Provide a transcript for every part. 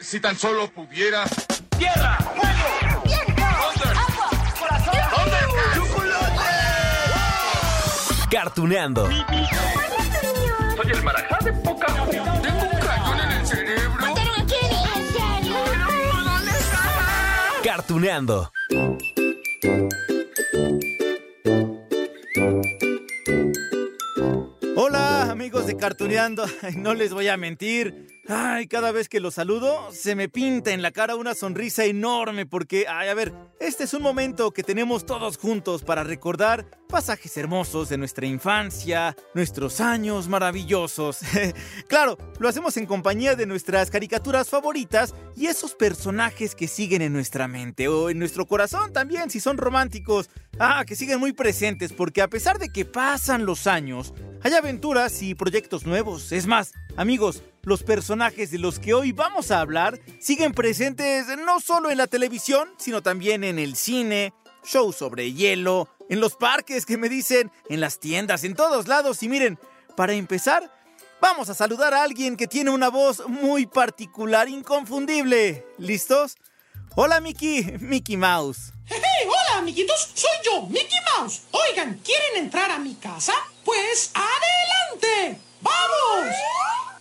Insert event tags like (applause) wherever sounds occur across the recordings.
Si tan solo pudiera. ¡Tierra! ¡Fuego! ¡Viento! ¡Agua! ¡Corazón! ¡Chocolate! Cartuneando. Soy el marajá de poca Tengo un cañón en el cerebro. ¿Mataron a Kenny? ¿En serio? ¿Dónde está? Cartuneando. Hola amigos de Cartuneando, (laughs) no les voy a mentir. Ay, cada vez que los saludo se me pinta en la cara una sonrisa enorme porque, ay, a ver, este es un momento que tenemos todos juntos para recordar pasajes hermosos de nuestra infancia, nuestros años maravillosos. (laughs) claro, lo hacemos en compañía de nuestras caricaturas favoritas y esos personajes que siguen en nuestra mente o en nuestro corazón también si son románticos. Ah, que siguen muy presentes porque a pesar de que pasan los años, hay aventuras y proyectos nuevos. Es más, amigos, los personajes de los que hoy vamos a hablar siguen presentes no solo en la televisión, sino también en el cine, shows sobre hielo, en los parques que me dicen, en las tiendas, en todos lados. Y miren, para empezar, vamos a saludar a alguien que tiene una voz muy particular, inconfundible. ¿Listos? Hola Mickey, Mickey Mouse. Hey, hola amiguitos, soy yo, Mickey Mouse. Oigan, ¿quieren entrar a mi casa? Pues adelante. ¡Vamos!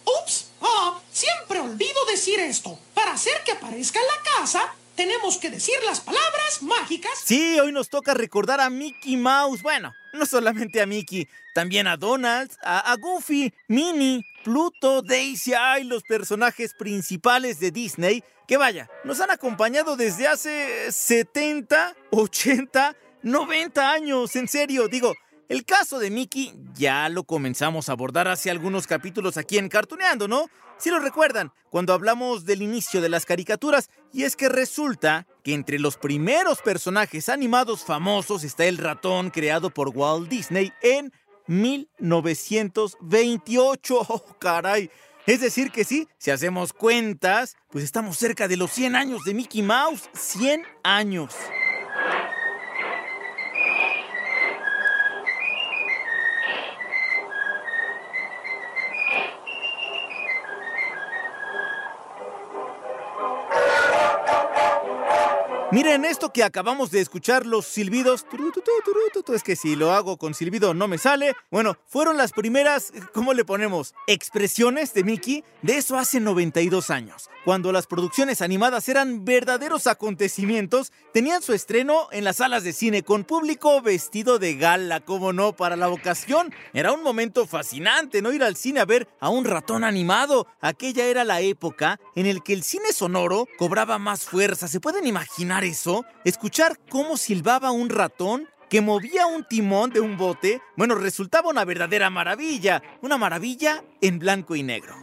Ups, ah, siempre olvido decir esto. Para hacer que aparezca en la casa, tenemos que decir las palabras mágicas. Sí, hoy nos toca recordar a Mickey Mouse. Bueno, no solamente a Mickey, también a Donald, a, a Goofy, Minnie, Pluto, Daisy, y los personajes principales de Disney que vaya, nos han acompañado desde hace 70, 80, 90 años, en serio, digo, el caso de Mickey ya lo comenzamos a abordar hace algunos capítulos aquí en Cartuneando, ¿no? Si lo recuerdan, cuando hablamos del inicio de las caricaturas, y es que resulta que entre los primeros personajes animados famosos está el ratón creado por Walt Disney en 1928. (laughs) ¡Oh, caray! Es decir que sí, si hacemos cuentas, pues estamos cerca de los 100 años de Mickey Mouse. 100 años. Miren esto que acabamos de escuchar, los silbidos. Es que si lo hago con silbido no me sale. Bueno, fueron las primeras, ¿cómo le ponemos? Expresiones de Mickey de eso hace 92 años. Cuando las producciones animadas eran verdaderos acontecimientos, tenían su estreno en las salas de cine con público vestido de gala, como no, para la ocasión. Era un momento fascinante, ¿no? Ir al cine a ver a un ratón animado. Aquella era la época en el que el cine sonoro cobraba más fuerza. ¿Se pueden imaginar? Eso? ¿Escuchar cómo silbaba un ratón que movía un timón de un bote? Bueno, resultaba una verdadera maravilla, una maravilla en blanco y negro.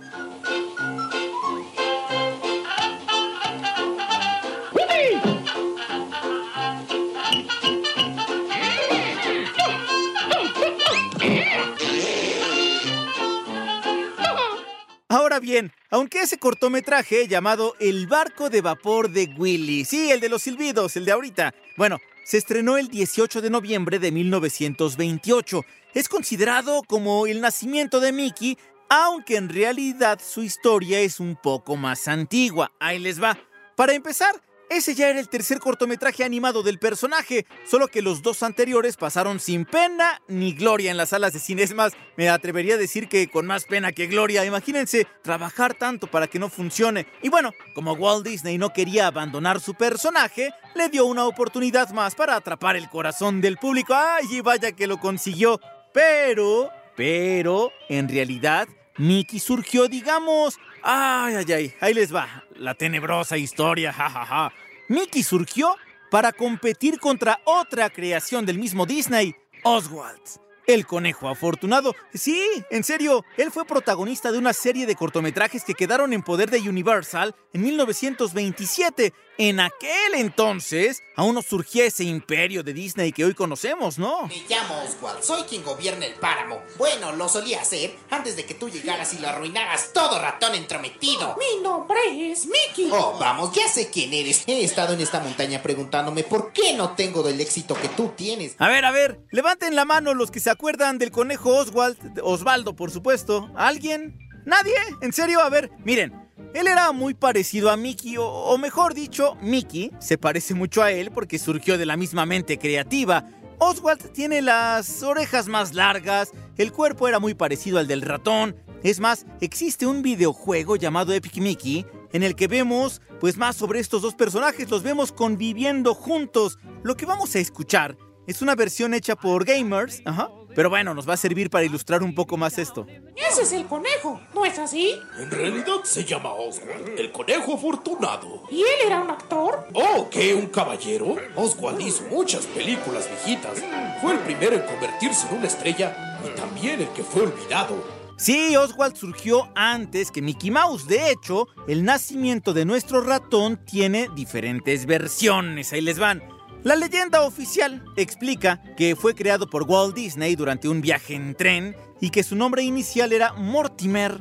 Bien, aunque ese cortometraje llamado El barco de vapor de Willy, sí, el de los silbidos, el de ahorita, bueno, se estrenó el 18 de noviembre de 1928. Es considerado como el nacimiento de Mickey, aunque en realidad su historia es un poco más antigua. Ahí les va. Para empezar, ese ya era el tercer cortometraje animado del personaje, solo que los dos anteriores pasaron sin pena ni gloria en las salas de cine. Es más, me atrevería a decir que con más pena que gloria. Imagínense trabajar tanto para que no funcione. Y bueno, como Walt Disney no quería abandonar su personaje, le dio una oportunidad más para atrapar el corazón del público. ¡Ay, vaya que lo consiguió! Pero, pero, en realidad, Mickey surgió, digamos... Ay, ay, ay, ahí les va. La tenebrosa historia, jajaja. Ja, ja. Mickey surgió para competir contra otra creación del mismo Disney, Oswald. El conejo afortunado. Sí, en serio, él fue protagonista de una serie de cortometrajes que quedaron en poder de Universal en 1927. En aquel entonces, aún no surgía ese imperio de Disney que hoy conocemos, ¿no? Me llamo Oswald, soy quien gobierna el páramo. Bueno, lo solía hacer antes de que tú llegaras y lo arruinaras todo ratón entrometido. Mi nombre es Mickey. Oh, vamos, ya sé quién eres. He estado en esta montaña preguntándome por qué no tengo del éxito que tú tienes. A ver, a ver, levanten la mano los que se acuerdan del conejo Oswald, Osvaldo, por supuesto. ¿Alguien? ¿Nadie? ¿En serio? A ver, miren. él era muy parecido a Mickey, o, mejor dicho, Mickey se parece mucho a él porque surgió de la misma mente creativa. Oswald tiene las orejas más largas, el cuerpo era muy parecido al del ratón. Es más, existe un videojuego llamado Epic Mickey en el que vemos pues más sobre estos dos personajes, los vemos conviviendo juntos. Lo que vamos a escuchar es una versión hecha por gamers, ajá, pero bueno, nos va a servir para ilustrar un poco más esto. Ese es el conejo, ¿no es así? En realidad se llama Oswald, el conejo afortunado. ¿Y él era un actor? Oh, ¿qué? ¿Un caballero? Oswald hizo muchas películas viejitas. Fue el primero en convertirse en una estrella y también el que fue olvidado. Sí, Oswald surgió antes que Mickey Mouse. De hecho, el nacimiento de nuestro ratón tiene diferentes versiones. Ahí les van. La leyenda oficial explica que fue creado por Walt Disney durante un viaje en tren y que su nombre inicial era Mortimer.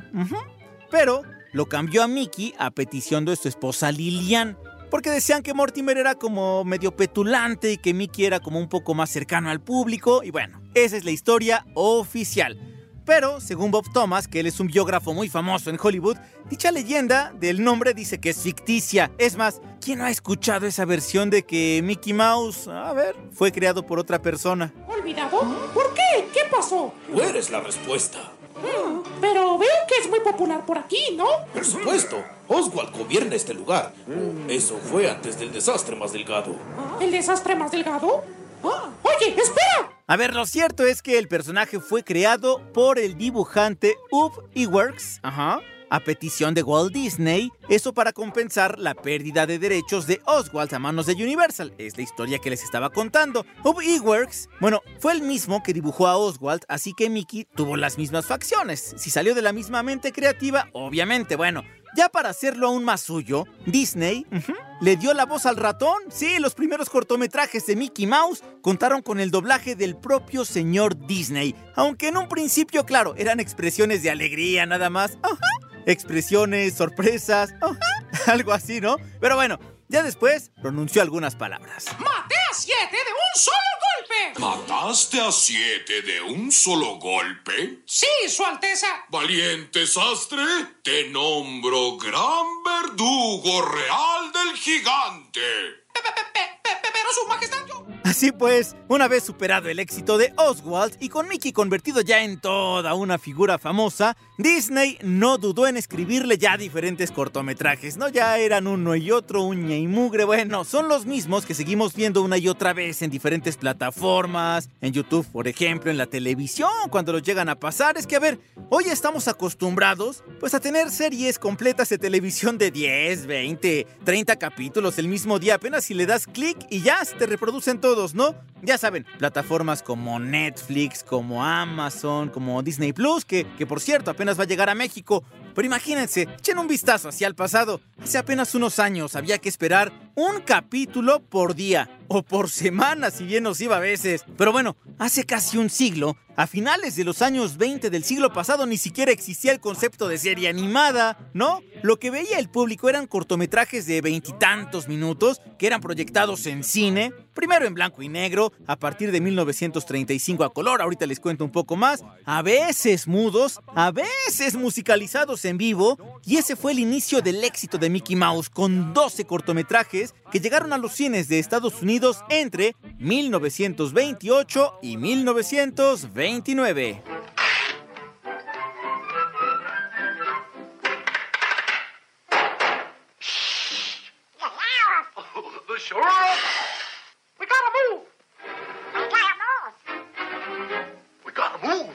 Pero lo cambió a Mickey a petición de su esposa Lilian. Porque decían que Mortimer era como medio petulante y que Mickey era como un poco más cercano al público. Y bueno, esa es la historia oficial. Pero, según Bob Thomas, que él es un biógrafo muy famoso en Hollywood, dicha leyenda del nombre dice que es ficticia. Es más, ¿quién no ha escuchado esa versión de que Mickey Mouse, a ver, fue creado por otra persona? ¿Olvidado? ¿Por qué? ¿Qué pasó? Tú eres la respuesta. Mm, pero veo que es muy popular por aquí, ¿no? Por supuesto, Oswald gobierna este lugar. Eso fue antes del desastre más delgado. ¿El desastre más delgado? Ah, oye, espera. A ver, lo cierto es que el personaje fue creado por el dibujante Ub Iwerks, ajá, a petición de Walt Disney, eso para compensar la pérdida de derechos de Oswald a manos de Universal. Es la historia que les estaba contando. Ub Iwerks, bueno, fue el mismo que dibujó a Oswald, así que Mickey tuvo las mismas facciones. Si salió de la misma mente creativa, obviamente, bueno. Ya para hacerlo aún más suyo, Disney le dio la voz al ratón. Sí, los primeros cortometrajes de Mickey Mouse contaron con el doblaje del propio señor Disney. Aunque en un principio, claro, eran expresiones de alegría nada más. Ajá. Expresiones, sorpresas, ajá, (laughs) algo así, ¿no? Pero bueno, ya después pronunció algunas palabras. ¡Maté a siete de un solo golpe! ¿Mataste a siete de un solo golpe? Sí, Su Alteza. Valiente sastre, te nombro gran verdugo real del gigante. Pe- pe- pe- pe- pe- Pero Su Majestad, yo... Así pues, una vez superado el éxito de Oswald y con Mickey convertido ya en toda una figura famosa, Disney no dudó en escribirle ya diferentes cortometrajes, ¿no? Ya eran uno y otro, uña y mugre, bueno, son los mismos que seguimos viendo una y otra vez en diferentes plataformas, en YouTube, por ejemplo, en la televisión, cuando los llegan a pasar. Es que, a ver, hoy estamos acostumbrados, pues, a tener series completas de televisión de 10, 20, 30 capítulos el mismo día, apenas si le das clic y ya se te reproducen todos, ¿no? Ya saben, plataformas como Netflix, como Amazon, como Disney Plus, que, que por cierto apenas va a llegar a México. Pero imagínense, echen un vistazo hacia el pasado. Hace apenas unos años había que esperar un capítulo por día, o por semana si bien nos iba a veces. Pero bueno, hace casi un siglo, a finales de los años 20 del siglo pasado ni siquiera existía el concepto de serie animada, ¿no? Lo que veía el público eran cortometrajes de veintitantos minutos que eran proyectados en cine, primero en blanco y negro, a partir de 1935 a color, ahorita les cuento un poco más, a veces mudos, a veces musicalizados en vivo, y ese fue el inicio del éxito de Mickey Mouse con 12 cortometrajes que llegaron a los cines de Estados Unidos entre 1928 y 1929. Sure up. We gotta move. We gotta move.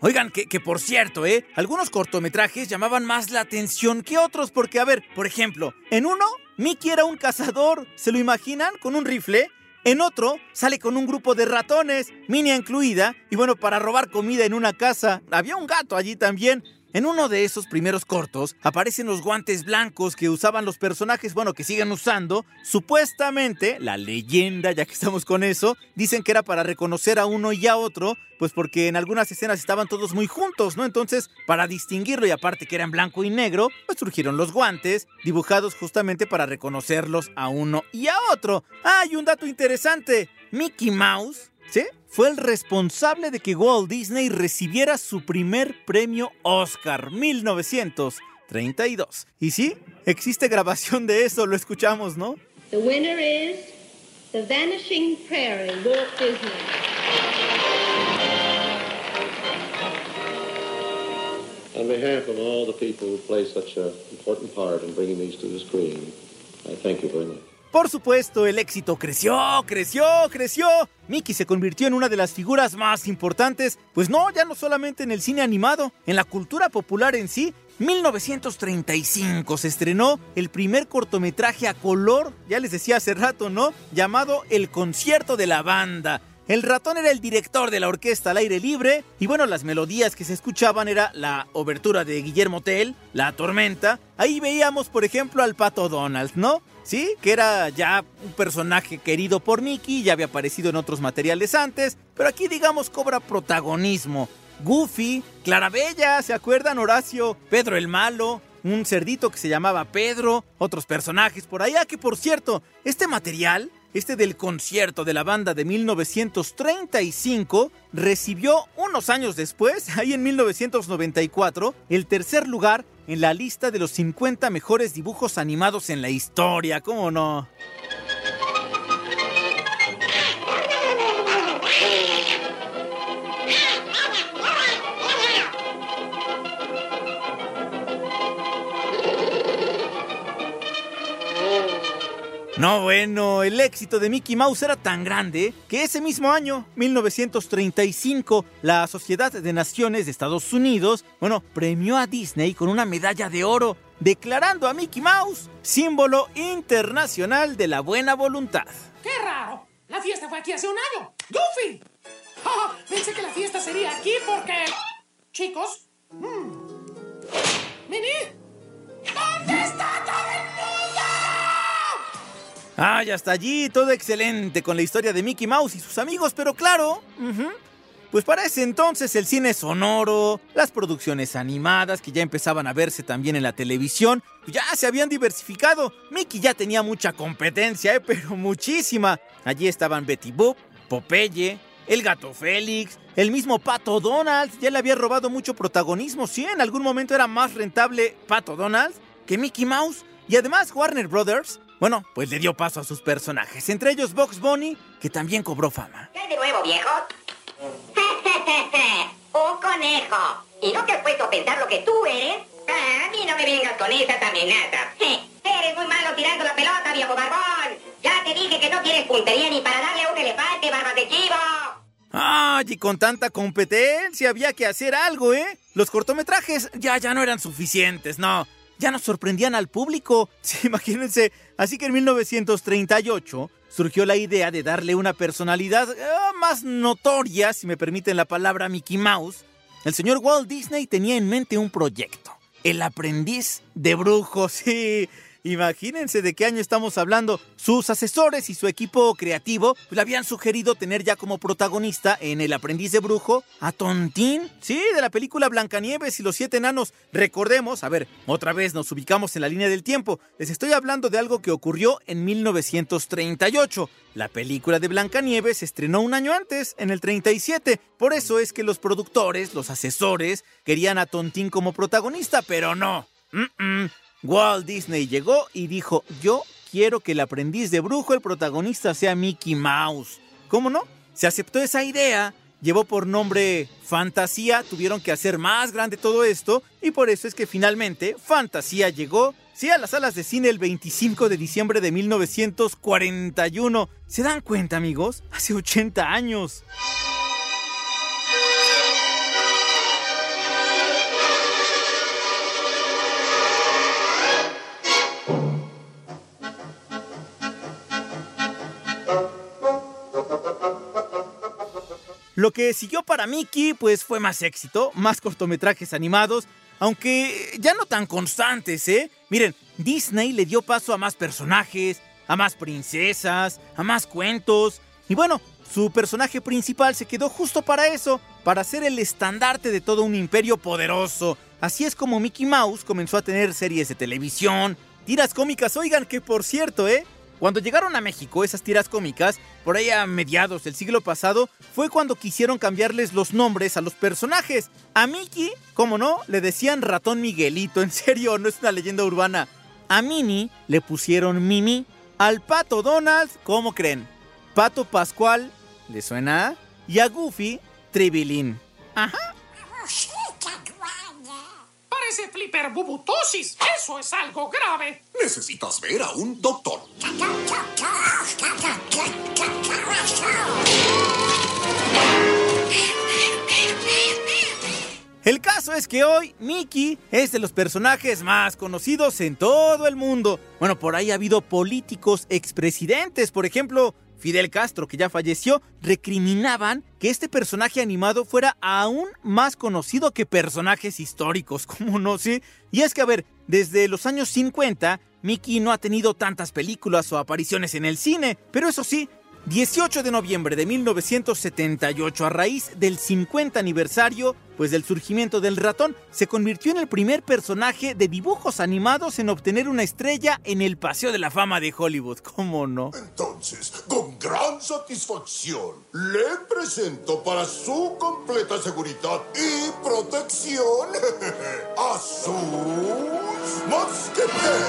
Oigan, que, que por cierto, ¿eh? Algunos cortometrajes llamaban más la atención que otros porque, a ver, por ejemplo, en uno, Mickey era un cazador, ¿se lo imaginan? Con un rifle. En otro, sale con un grupo de ratones, Minnie incluida, y bueno, para robar comida en una casa. Había un gato allí también. En uno de esos primeros cortos aparecen los guantes blancos que usaban los personajes, bueno, que siguen usando. Supuestamente, la leyenda, ya que estamos con eso, dicen que era para reconocer a uno y a otro, pues porque en algunas escenas estaban todos muy juntos, ¿no? Entonces, para distinguirlo y aparte que eran blanco y negro, pues surgieron los guantes, dibujados justamente para reconocerlos a uno y a otro. ¡Ah, y un dato interesante! Mickey Mouse ¿Sí? Fue el responsable de que Walt Disney recibiera su primer premio Oscar, 1935. 1932. Y sí, existe grabación de eso, lo escuchamos, ¿no? The winner is The Vanishing Prairie, Walt Disney. On behalf of all the people who play such an important part in bringing these to the screen, I thank you very much. Por supuesto, el éxito creció, creció, creció. Mickey se convirtió en una de las figuras más importantes, pues no, ya no solamente en el cine animado, en la cultura popular en sí. 1935 se estrenó el primer cortometraje a color, ya les decía hace rato, ¿no? Llamado El concierto de la banda. El ratón era el director de la orquesta al aire libre y bueno, las melodías que se escuchaban era la obertura de Guillermo Tell, La Tormenta. Ahí veíamos, por ejemplo, al Pato Donald, ¿no? Sí, que era ya un personaje querido por Mickey, ya había aparecido en otros materiales antes, pero aquí digamos cobra protagonismo. Goofy, Clarabella, ¿se acuerdan Horacio? Pedro el Malo, un cerdito que se llamaba Pedro, otros personajes por allá que por cierto, este material este del concierto de la banda de 1935, recibió unos años después, (laughs) ahí en 1994, el tercer lugar en la lista de los 50 mejores dibujos animados en la historia, ¿cómo no? No, bueno, el éxito de Mickey Mouse era tan grande que ese mismo año, 1935, la Sociedad de Naciones de Estados Unidos, bueno, premió a Disney con una medalla de oro, declarando a Mickey Mouse símbolo internacional de la buena voluntad. ¡Qué raro! La fiesta fue aquí hace un año. ¡Goofy! Ah, pensé que la fiesta sería aquí porque... Chicos... mm, ¿Mini? ¿Dónde está todo el mundo? Ah, ya está allí, todo excelente con la historia de Mickey Mouse y sus amigos, pero claro, pues para ese entonces el cine sonoro, las producciones animadas que ya empezaban a verse también en la televisión, pues ya se habían diversificado. Mickey ya tenía mucha competencia, ¿eh? pero muchísima. Allí estaban Betty Boop, Popeye, el gato Félix, el mismo Pato Donald, ya le había robado mucho protagonismo. Sí, en algún momento era más rentable Pato Donald que Mickey Mouse. Y además Warner Brothers, bueno, pues le dio paso a sus personajes, entre ellos Box Bunny, que también cobró fama. ¿Qué hay de nuevo, viejo? (laughs) Un conejo. ¿Y no te has puesto a pensar lo que tú eres? Ah, a mí no me vengas con esas amenazas. (laughs) Eres muy malo tirando la pelota, viejo barbón. Ya te dije que no tienes puntería ni para darle a un elefante, barbas de chivo. ¡Ay! Y con tanta competencia había que hacer algo, ¿eh? Los cortometrajes ya, ya no eran suficientes, no. Ya no sorprendían al público. (laughs) Sí, imagínense. Así que en 1938 surgió la idea de darle una personalidad eh, más notoria, si me permiten la palabra Mickey Mouse. El señor Walt Disney tenía en mente un proyecto. El aprendiz de brujo, (laughs) sí. Imagínense de qué año estamos hablando. Sus asesores y su equipo creativo le habían sugerido tener ya como protagonista en El aprendiz de brujo a Tontín. Sí, de la película Blancanieves y los siete enanos. Recordemos, a ver, otra vez nos ubicamos en la línea del tiempo. Les estoy hablando de algo que ocurrió en 1938. La película de Blancanieves se estrenó un año antes, en el 37. Por eso es que los productores, los asesores, querían a Tontín como protagonista, pero no. Walt Disney llegó y dijo, yo quiero que el aprendiz de brujo, el protagonista, sea Mickey Mouse. ¿Cómo no? Se aceptó esa idea, llevó por nombre Fantasía, tuvieron que hacer más grande todo esto y por eso es que finalmente Fantasía llegó, sí, a las salas de cine el 25 de diciembre de 1941. ¿Se dan cuenta, amigos? Hace 80 años. Lo que siguió para Mickey pues fue más éxito, más cortometrajes animados, aunque ya no tan constantes, ¿eh? Miren, Disney le dio paso a más personajes, a más princesas, a más cuentos, y bueno, su personaje principal se quedó justo para eso, para ser el estandarte de todo un imperio poderoso. Así es como Mickey Mouse comenzó a tener series de televisión, tiras cómicas, oigan que por cierto, ¿eh? Cuando llegaron a México esas tiras cómicas, por ahí a mediados del siglo pasado, fue cuando quisieron cambiarles los nombres a los personajes. A Mickey, como no, le decían ratón Miguelito, en serio, no es una leyenda urbana. A Minnie le pusieron Mimi. Al pato Donald, ¿cómo creen? Pato Pascual, ¿le suena? Y a Goofy, Tribilín. Ajá. Parece flipper bubutosis. Eso es algo grave. Necesitas ver a un doctor. El caso es que hoy Mickey es de los personajes más conocidos en todo el mundo. Bueno, por ahí ha habido políticos expresidentes, por ejemplo, Fidel Castro, que ya falleció, recriminaban que este personaje animado fuera aún más conocido que personajes históricos, (laughs) ¿cómo no sé? Y es que, a ver, desde los años 50, Mickey no ha tenido tantas películas o apariciones en el cine, pero eso sí, 18 de noviembre de 1978, a raíz del 50 aniversario pues del surgimiento del ratón, se convirtió en el primer personaje de dibujos animados en obtener una estrella en el Paseo de la Fama de Hollywood. ¿Cómo no? Entonces, con gran satisfacción, le presento para su completa seguridad y protección (laughs) a sus mosqueteros.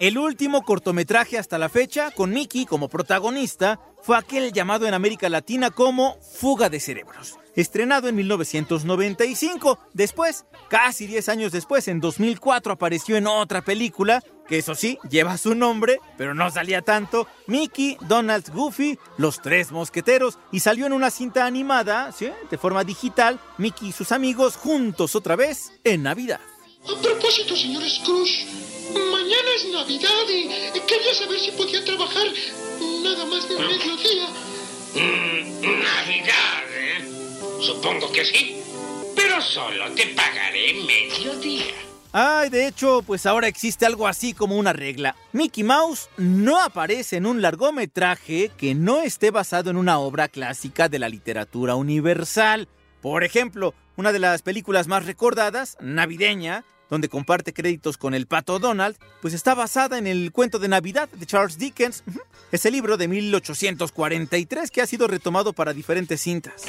El último cortometraje hasta la fecha, con Mickey como protagonista, fue aquel llamado en América Latina como Fuga de Cerebros, estrenado en 1995. Después, casi 10 años después, en 2004, apareció en otra película, que eso sí, lleva su nombre, pero no salía tanto, Mickey, Donald, Goofy, Los Tres Mosqueteros, y salió en una cinta animada, ¿sí? de forma digital, Mickey y sus amigos juntos otra vez en Navidad. A propósito, señor Scrooge, mañana es Navidad y quería saber si podía trabajar nada más de mediodía. Mm, Navidad, ¿eh? Supongo que sí, pero solo te pagaré mediodía. Ay, de hecho, pues ahora existe algo así como una regla. Mickey Mouse no aparece en un largometraje que no esté basado en una obra clásica de la literatura universal. Por ejemplo, una de las películas más recordadas, navideña, donde comparte créditos con el pato Donald, pues está basada en el cuento de Navidad de Charles Dickens, ese libro de 1843 que ha sido retomado para diferentes cintas.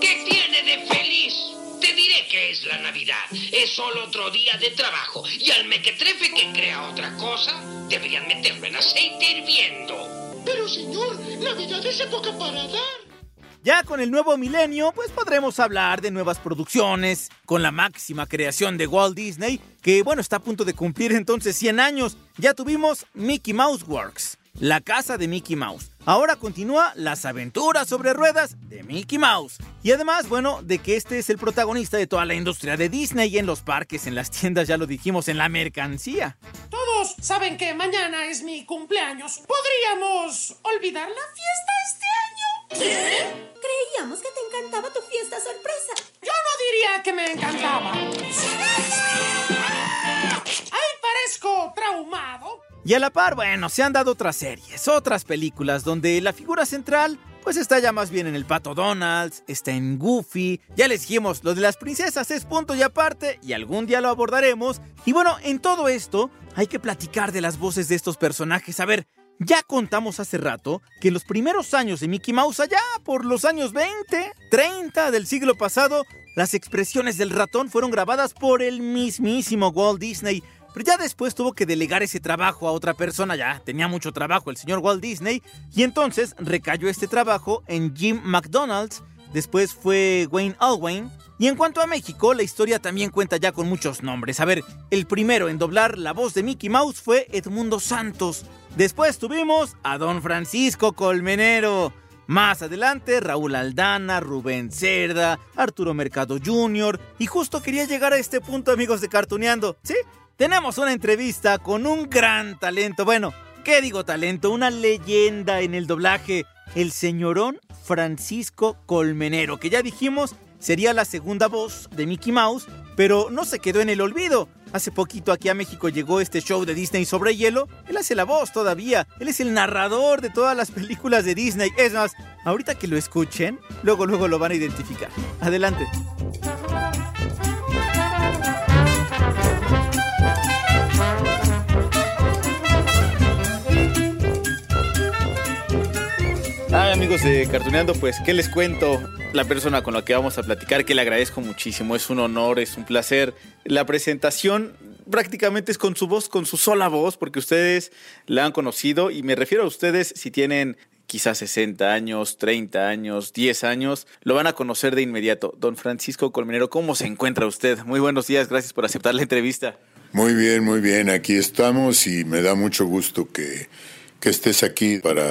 ¿Qué tiene de feliz? Te diré que es la Navidad. Es solo otro día de trabajo. Y al mequetrefe que crea otra cosa, deberían meterlo en aceite hirviendo. Pero señor, Navidad es época para dar. Ya con el nuevo milenio, pues podremos hablar de nuevas producciones, con la máxima creación de Walt Disney, que bueno, está a punto de cumplir entonces 100 años. Ya tuvimos Mickey Mouse Works, la casa de Mickey Mouse. Ahora continúa las aventuras sobre ruedas de Mickey Mouse. Y además, bueno, de que este es el protagonista de toda la industria de Disney en los parques, en las tiendas, ya lo dijimos, en la mercancía. Todos saben que mañana es mi cumpleaños. ¿Podríamos olvidar la fiesta este año? ¿Qué? Creíamos que te encantaba tu fiesta sorpresa. Yo no diría que me encantaba. ¡Ay, parezco traumado! Y a la par, bueno, se han dado otras series, otras películas donde la figura central pues está ya más bien en el pato Donalds, está en Goofy. Ya les dijimos, lo de las princesas es punto y aparte, y algún día lo abordaremos. Y bueno, en todo esto hay que platicar de las voces de estos personajes. A ver, ya contamos hace rato que los primeros años de Mickey Mouse, allá por los años 20, 30 del siglo pasado, las expresiones del ratón fueron grabadas por el mismísimo Walt Disney. Pero ya después tuvo que delegar ese trabajo a otra persona, ya tenía mucho trabajo el señor Walt Disney, y entonces recayó este trabajo en Jim McDonald's, después fue Wayne Alwyn, y en cuanto a México, la historia también cuenta ya con muchos nombres. A ver, el primero en doblar la voz de Mickey Mouse fue Edmundo Santos, después tuvimos a Don Francisco Colmenero, más adelante, Raúl Aldana, Rubén Cerda, Arturo Mercado Jr. Y justo quería llegar a este punto, amigos de Cartuneando. ¿Sí? Tenemos una entrevista con un gran talento. Bueno, ¿qué digo talento? Una leyenda en el doblaje. El señorón Francisco Colmenero, que ya dijimos sería la segunda voz de Mickey Mouse, pero no se quedó en el olvido. Hace poquito aquí a México llegó este show de Disney sobre hielo. Él hace la voz todavía. Él es el narrador de todas las películas de Disney. Es más, ahorita que lo escuchen, luego luego lo van a identificar. Adelante. Ay amigos de Cartuneando, pues, ¿qué les cuento? La persona con la que vamos a platicar, que le agradezco muchísimo, es un honor, es un placer. La presentación prácticamente es con su voz, con su sola voz, porque ustedes la han conocido y me refiero a ustedes si tienen quizás 60 años, 30 años, 10 años, lo van a conocer de inmediato. Don Francisco Colmenero, ¿cómo se encuentra usted? Muy buenos días, gracias por aceptar la entrevista. Muy bien, muy bien, aquí estamos y me da mucho gusto que, que estés aquí para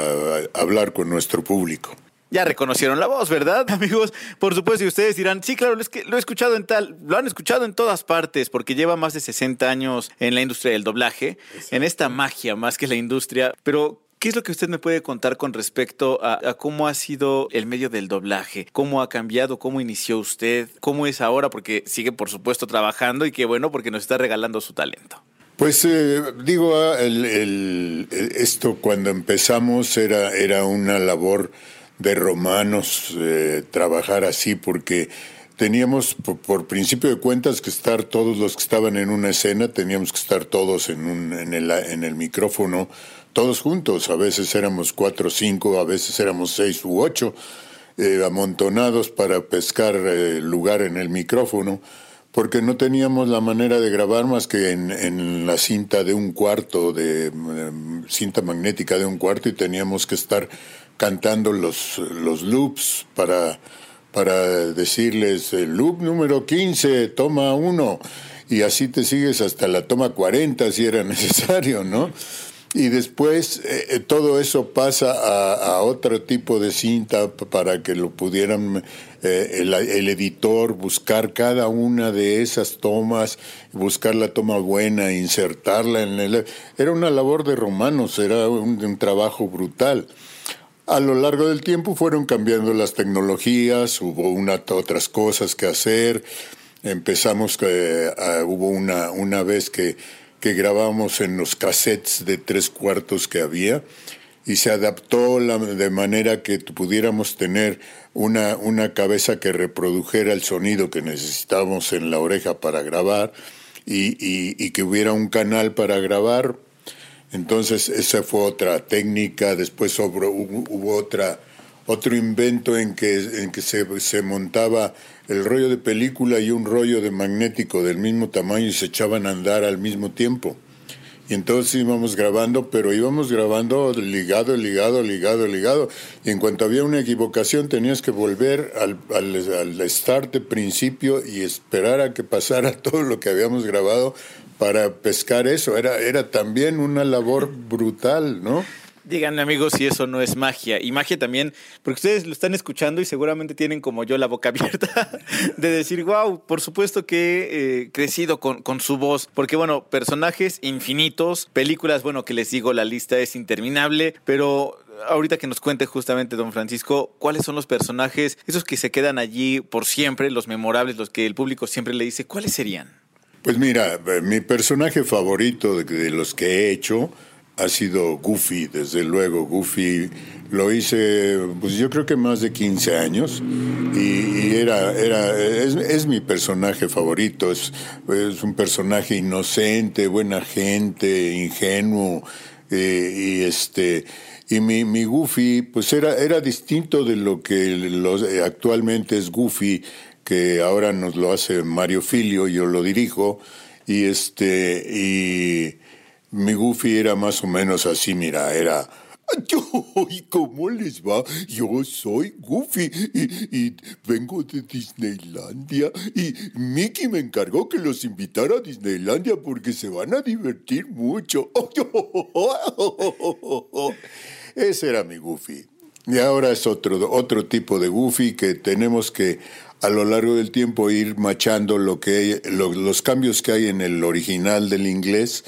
hablar con nuestro público. Ya reconocieron la voz, ¿verdad, (laughs) amigos? Por supuesto, y ustedes dirán, sí, claro, es que lo he escuchado en tal, lo han escuchado en todas partes, porque lleva más de 60 años en la industria del doblaje, en esta magia más que la industria. Pero, ¿Qué es lo que usted me puede contar con respecto a, cómo ha sido el medio del doblaje? ¿Cómo ha cambiado? ¿Cómo inició usted? ¿Cómo es ahora? Porque sigue, por supuesto, trabajando y qué bueno porque nos está regalando su talento. Pues eh, digo, ah, esto cuando empezamos era, era una labor de romanos eh, trabajar así porque teníamos por, principio de cuentas que estar todos los que estaban en una escena, teníamos que estar todos en, un, en, el, en el micrófono todos juntos, a veces éramos cuatro o cinco, a veces éramos seis u ocho, eh, amontonados para pescar eh, lugar en el micrófono, porque no teníamos la manera de grabar más que en, la cinta de un cuarto, de cinta magnética de un cuarto, y teníamos que estar cantando los, los loops para, para decirles, el loop número 15, toma uno, y así te sigues hasta la toma 40 si era necesario, ¿no? Y después eh, eh, todo eso pasa a, otro tipo de cinta para que lo pudieran eh, el, editor buscar cada una de esas tomas, buscar la toma buena, insertarla en el... Era una labor de romanos, era un, trabajo brutal. A lo largo del tiempo fueron cambiando las tecnologías, hubo una, otras cosas que hacer. Empezamos, hubo una, una vez que que grabamos en los cassettes de tres cuartos que había y se adaptó de manera que pudiéramos tener una, una cabeza que reprodujera el sonido que necesitábamos en la oreja para grabar y, y, que hubiera un canal para grabar. Entonces esa fue otra técnica, después hubo, otra, otro invento en que, en que se, se montaba el rollo de película y un rollo de magnético del mismo tamaño y se echaban a andar al mismo tiempo. Y entonces íbamos grabando, pero íbamos grabando ligado, ligado, ligado, ligado. Y en cuanto había una equivocación, tenías que volver al, al, al start de principio y esperar a que pasara (laughs) todo lo que habíamos grabado para pescar eso. Era, era también una labor brutal, ¿no? Díganme amigos si eso no es magia. Y magia también, porque ustedes lo están escuchando y seguramente tienen como yo la boca (laughs) abierta de decir, wow, por supuesto que he eh, crecido con, con su voz. Porque bueno, personajes infinitos, películas, bueno, que les digo, la lista es interminable, pero ahorita que nos cuente justamente don Francisco, ¿cuáles son los personajes, esos que se quedan allí por siempre, los memorables, los que el público siempre le dice, ¿cuáles serían? Pues mira, mi personaje favorito de los que he hecho ha sido Goofy, desde luego. Goofy lo hice, pues yo creo que más de 15 años y, era, era, es, mi personaje favorito. Es, es, un personaje inocente, buena gente, ingenuo eh, y este. Y mi, mi Goofy, pues era, era distinto de lo que los, actualmente es Goofy, que ahora nos lo hace Mario Filio, yo lo dirijo, y este, y, mi Goofy era más o menos así, mira, era... ¿Y cómo les va? Yo soy Goofy y, vengo de Disneylandia y Mickey me encargó que los invitara a Disneylandia porque se van a divertir mucho. (laughs) Ese era mi Goofy. Y ahora es otro, otro tipo de Goofy que tenemos que a lo largo del tiempo ir machando lo que los cambios que hay en el original del inglés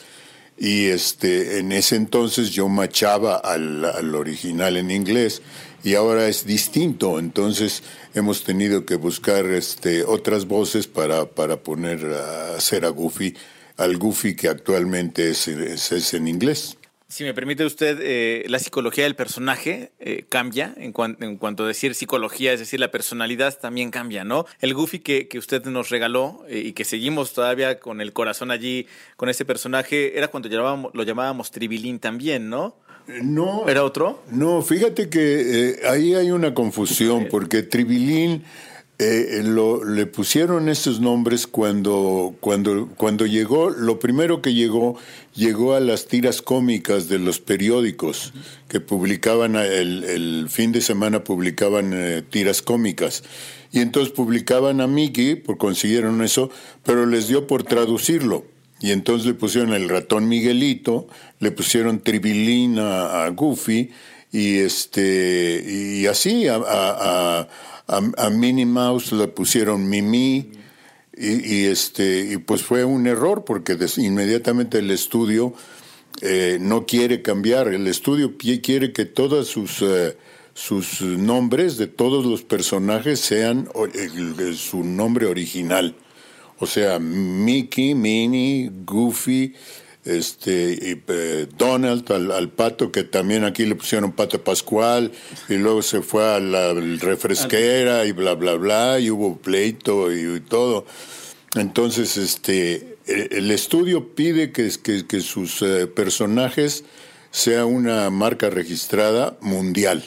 y este, en ese entonces yo machaba al, al, original en inglés y ahora es distinto, entonces hemos tenido que buscar este, otras voces para, para poner a hacer a Goofy, al Goofy que actualmente es, es, en inglés. Si me permite usted, eh, la psicología del personaje eh, cambia en, cuan- en cuanto a decir psicología, es decir, la personalidad también cambia, ¿no? El Goofy que, que usted nos regaló eh, y que seguimos todavía con el corazón allí con ese personaje, era cuando llamábamos- lo llamábamos Tribilín también, ¿no? No. ¿Era otro? No, fíjate que ahí hay una confusión, porque Tribilín eh, lo- le pusieron estos nombres cuando, cuando, cuando llegó, lo primero que llegó, llegó a las tiras cómicas de los periódicos, que publicaban el, el fin de semana, publicaban eh, tiras cómicas. Y entonces publicaban a Mickey, por consiguieron eso, pero les dio por traducirlo. Y entonces le pusieron el ratón Miguelito, le pusieron Tribilín a, a Goofy, y este y así a, a- a- Minnie Mouse le pusieron Mimi y, este y pues fue un error porque inmediatamente el estudio eh, no quiere cambiar. El estudio quiere que todos sus eh, sus nombres de todos los personajes sean su nombre original. O sea Mickey Minnie Goofy este y, eh, Donald al, al pato que también aquí le pusieron pato Pascual y luego se fue a la refresquera y bla bla bla y hubo pleito y, y todo. Entonces este el, el estudio pide que, que, que sus eh, personajes sea una marca registrada mundial.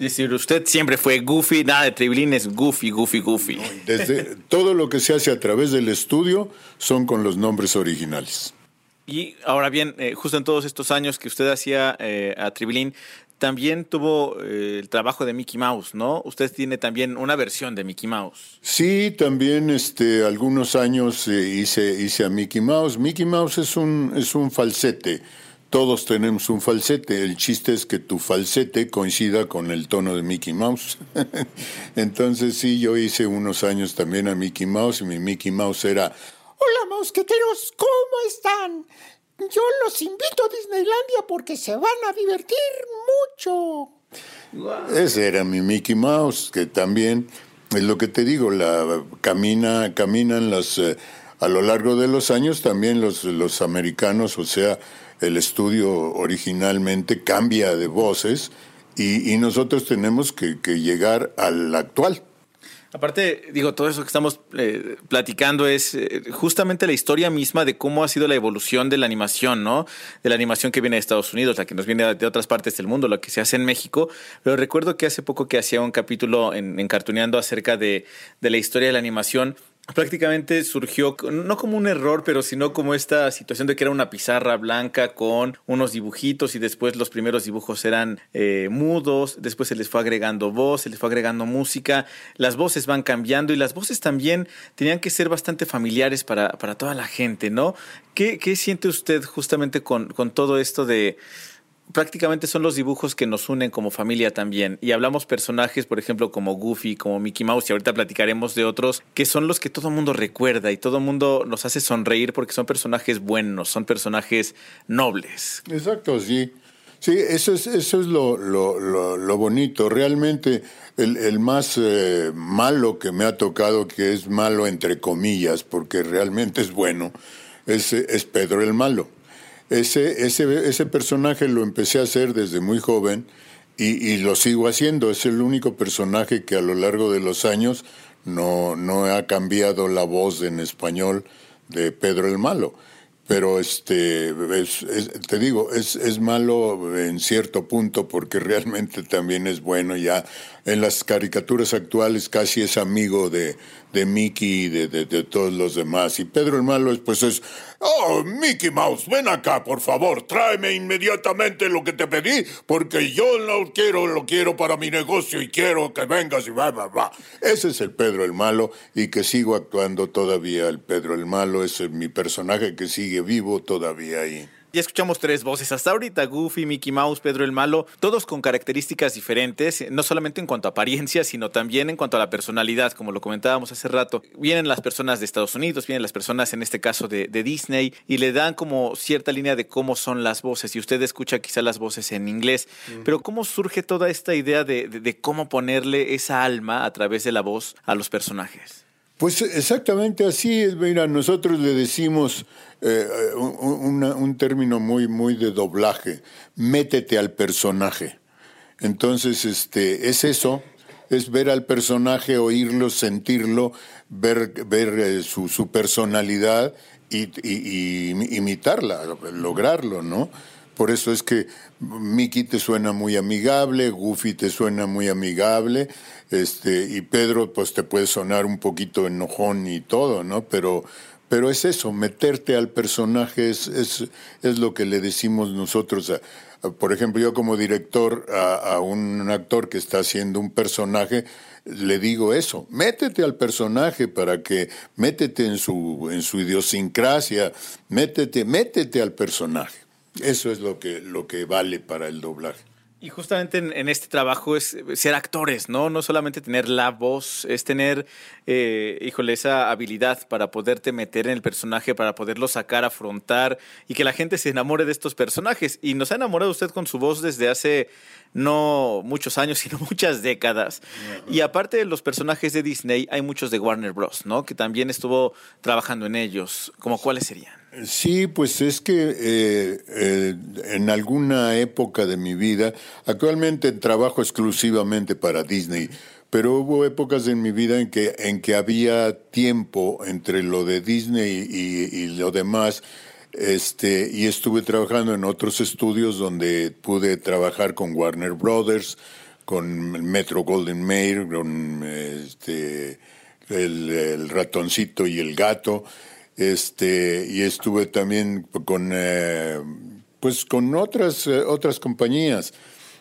Es decir, usted siempre fue Goofy, nada de Tribilín, es Goofy, Goofy, Goofy. desde todo lo que se hace a través del estudio son con los nombres originales Y ahora bien, eh, justo en todos estos años que usted hacía eh, a Tribilín, también tuvo eh, el trabajo de Mickey Mouse, ¿no? Usted tiene también una versión de Mickey Mouse. Sí, también este, algunos años eh, hice, hice a Mickey Mouse. Mickey Mouse es un, es un falsete. Todos tenemos un falsete. El chiste es que tu falsete coincida con el tono de Mickey Mouse. (laughs) Entonces sí, yo hice unos años también a Mickey Mouse y mi Mickey Mouse era Hola, mosqueteros, ¿cómo están? Yo los invito a Disneylandia porque se van a divertir mucho. Ese era mi Mickey Mouse, que también es lo que te digo, la camina, caminan las eh, a lo largo de los años también los, los americanos, o sea, el estudio originalmente cambia de voces y, y nosotros tenemos que, que llegar al actual. Aparte, digo, todo eso que estamos eh, platicando es eh, justamente la historia misma de cómo ha sido la evolución de la animación, ¿no? De la animación que viene de Estados Unidos, la que nos viene de otras partes del mundo, la que se hace en México. Pero recuerdo que hace poco que hacía un capítulo en, en acerca de la historia de la animación. Prácticamente surgió, no como un error, pero sino como esta situación de que era una pizarra blanca con unos dibujitos y después los primeros dibujos eran eh, mudos, después se les fue agregando voz, se les fue agregando música, las voces van cambiando y las voces también tenían que ser bastante familiares para, para toda la gente, ¿no? ¿Qué, qué siente usted justamente con, con todo esto de prácticamente son los dibujos que nos unen como familia también. Y hablamos personajes, por ejemplo, como Goofy, como Mickey Mouse, y ahorita platicaremos de otros, que son los que todo mundo recuerda y todo mundo nos hace sonreír porque son personajes buenos, son personajes nobles. Exacto, sí. Sí, eso es, eso es lo, lo, lo, bonito. Realmente el, más eh, malo que me ha tocado, que es malo entre comillas, porque realmente es bueno, es, es Pedro el Malo. Ese, ese, ese personaje lo empecé a hacer desde muy joven y, y lo sigo haciendo. Es el único personaje que a lo largo de los años no, no ha cambiado la voz en español de Pedro el Malo. Pero este, es, te digo, es, es malo en cierto punto porque (laughs) realmente también es bueno. Ya en las caricaturas actuales casi es amigo de, de Mickey y de, de, de, todos los demás. Y Pedro el Malo es, pues es, oh, Mickey Mouse, ven acá, por favor, tráeme inmediatamente lo que te pedí, porque yo lo quiero, lo quiero para mi negocio y quiero que vengas y va, va, va. Ese es el Pedro el Malo y que sigo actuando todavía el Pedro el Malo, es mi personaje que sigue vivo todavía ahí. Ya escuchamos tres voces hasta ahorita, Goofy, Mickey Mouse, Pedro el Malo, todos con características diferentes, no solamente en cuanto a apariencia, sino también en cuanto a la personalidad, como lo comentábamos hace rato. Vienen las personas de Estados Unidos, vienen las personas en este caso de, de Disney y le dan como cierta línea de cómo son las voces. Y usted escucha quizá las voces en inglés, mm. pero ¿cómo surge toda esta idea de, de, de cómo ponerle esa alma a través de la voz a los personajes? Pues exactamente así es. Mira, nosotros le decimos eh, un, término muy, muy de doblaje. Métete al personaje. Entonces, este, es eso, es ver al personaje, oírlo, sentirlo, ver, ver eh, su, su, personalidad y, imitarla, lograrlo, ¿no? Por eso es que Mickey te suena muy amigable, Goofy te suena muy amigable, este, y Pedro pues te puede sonar un poquito enojón y todo, ¿no? Pero, pero es eso, meterte al personaje es, es, es lo que le decimos nosotros a, por ejemplo, yo como director a, un actor que está haciendo un personaje, le digo eso, métete al personaje para que, métete en su, en su idiosincrasia, métete, métete al personaje. Eso es lo que, lo que vale para el doblaje. Y justamente en, este trabajo es ser actores, ¿no? No solamente tener la voz, es tener, eh, híjole, esa habilidad para poderte meter en el personaje, para poderlo sacar, afrontar y que la gente se enamore de estos personajes. Y nos ha enamorado usted con su voz desde hace no muchos años, (laughs) sino muchas décadas. Y aparte de los personajes de Disney, hay muchos de Warner Bros., ¿no? Que también estuvo trabajando en ellos. ¿Cómo cuáles serían? Sí, pues es que eh, eh, en alguna época de mi vida, actualmente trabajo exclusivamente para Disney, pero hubo épocas en mi vida en que, en que había tiempo entre lo de Disney y, lo demás, este, y estuve trabajando en otros estudios donde pude trabajar con Warner Brothers, con Metro Golden Mayer, con este, el ratoncito y el gato este y estuve también con eh, pues con otras eh, otras compañías.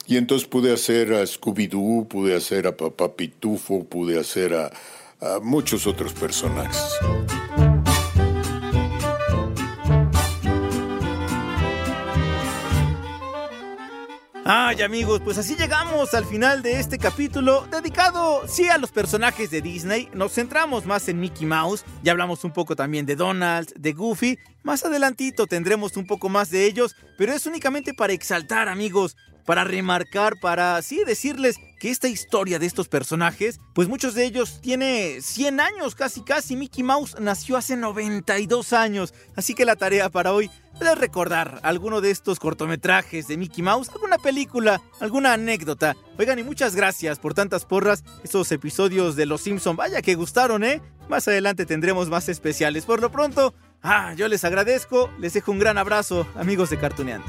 Y entonces pude hacer a Scooby Doo pude hacer a Papá Pitufo pude hacer a muchos otros personajes Ay amigos, pues así llegamos al final de este capítulo dedicado, sí, a los personajes de Disney. Nos centramos más en Mickey Mouse, ya hablamos un poco también de Donald, de Goofy. Más adelantito tendremos un poco más de ellos, pero es únicamente para exaltar amigos, para remarcar, para sí decirles que esta historia de estos personajes, pues muchos de ellos tiene 100 años casi casi. Mickey Mouse nació hace 92 años, así que la tarea para hoy de recordar alguno de estos cortometrajes de Mickey Mouse, alguna película, alguna anécdota. Oigan, y muchas gracias por tantas porras, esos episodios de Los Simpson, vaya que gustaron, ¿eh? Más adelante tendremos más especiales. Por lo pronto, ah, yo les agradezco, les dejo un gran abrazo, amigos de Cartuneando.